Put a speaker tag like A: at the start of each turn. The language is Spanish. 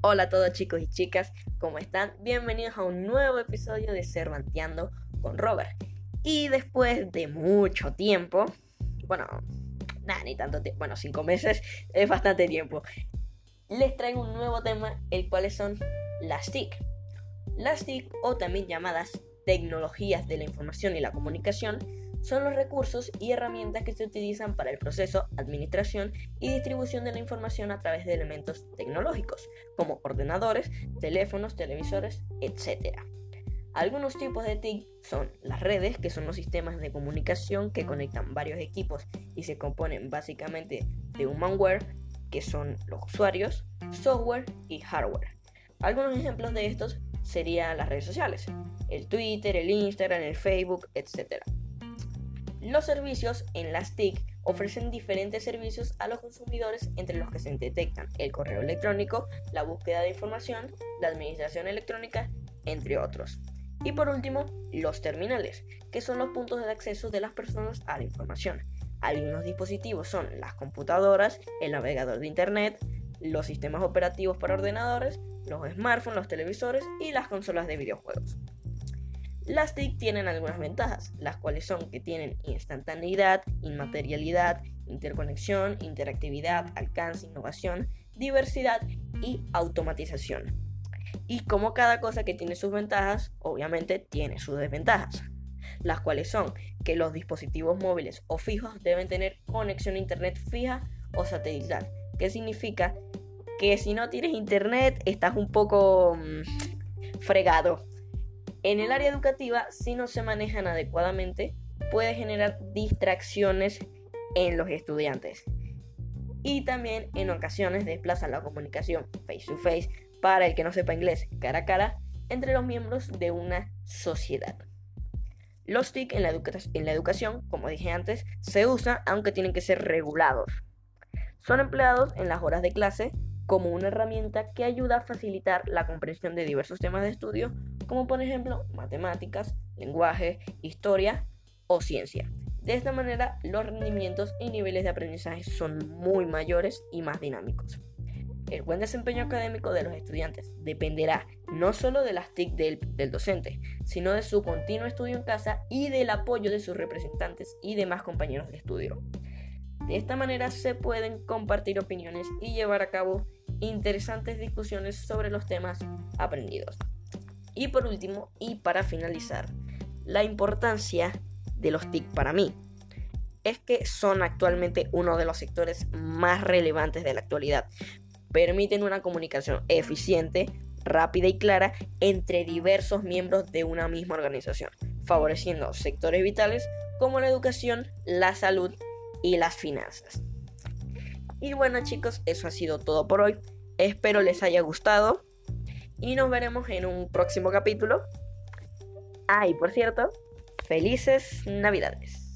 A: Hola a todos chicos y chicas, ¿cómo están? Bienvenidos a un nuevo episodio de Cervanteando con Robert. Y después de mucho tiempo, bueno, nada, ni tanto tiempo, bueno, cinco meses es bastante tiempo, les traigo un nuevo tema, el cual son las TIC. Las TIC, o también llamadas tecnologías de la información y la comunicación, son los recursos y herramientas que se utilizan para el proceso, administración y distribución de la información a través de elementos tecnológicos, como ordenadores, teléfonos, televisores, etc. Algunos tipos de TIC son las redes, que son los sistemas de comunicación que conectan varios equipos y se componen básicamente de un malware, que son los usuarios, software y hardware. Algunos ejemplos de estos serían las redes sociales, el Twitter, el Instagram, el Facebook, etc. Los servicios en las TIC ofrecen diferentes servicios a los consumidores entre los que se detectan el correo electrónico, la búsqueda de información, la administración electrónica, entre otros. Y por último, los terminales, que son los puntos de acceso de las personas a la información. Algunos dispositivos son las computadoras, el navegador de Internet, los sistemas operativos para ordenadores, los smartphones, los televisores y las consolas de videojuegos. Las TIC tienen algunas ventajas, las cuales son que tienen instantaneidad, inmaterialidad, interconexión, interactividad, alcance, innovación, diversidad y automatización. Y como cada cosa que tiene sus ventajas, obviamente tiene sus desventajas, las cuales son que los dispositivos móviles o fijos deben tener conexión a internet fija o satelital, que significa que si no tienes internet estás un poco mm, fregado en el área educativa, si no se manejan adecuadamente, puede generar distracciones en los estudiantes. Y también en ocasiones desplaza la comunicación face to face para el que no sepa inglés cara a cara entre los miembros de una sociedad. Los TIC en la, en la educación, como dije antes, se usan aunque tienen que ser regulados. Son empleados en las horas de clase como una herramienta que ayuda a facilitar la comprensión de diversos temas de estudio, como por ejemplo matemáticas, lenguaje, historia o ciencia. De esta manera, los rendimientos y niveles de aprendizaje son muy mayores y más dinámicos. El buen desempeño académico de los estudiantes dependerá no solo de las TIC del, del, docente, sino de su continuo estudio en casa y del apoyo de sus representantes y demás compañeros de estudio. De esta manera se pueden compartir opiniones y llevar a cabo interesantes discusiones sobre los temas aprendidos. Y por último, y para finalizar, la importancia de los TIC para mí es que son actualmente uno de los sectores más relevantes de la actualidad. Permiten una comunicación eficiente, rápida y clara entre diversos miembros de una misma organización, favoreciendo sectores vitales como la educación, la salud y las finanzas. Y bueno chicos, eso ha sido todo por hoy. Espero les haya gustado. Y nos veremos en un próximo capítulo. Ah, y por cierto, felices navidades.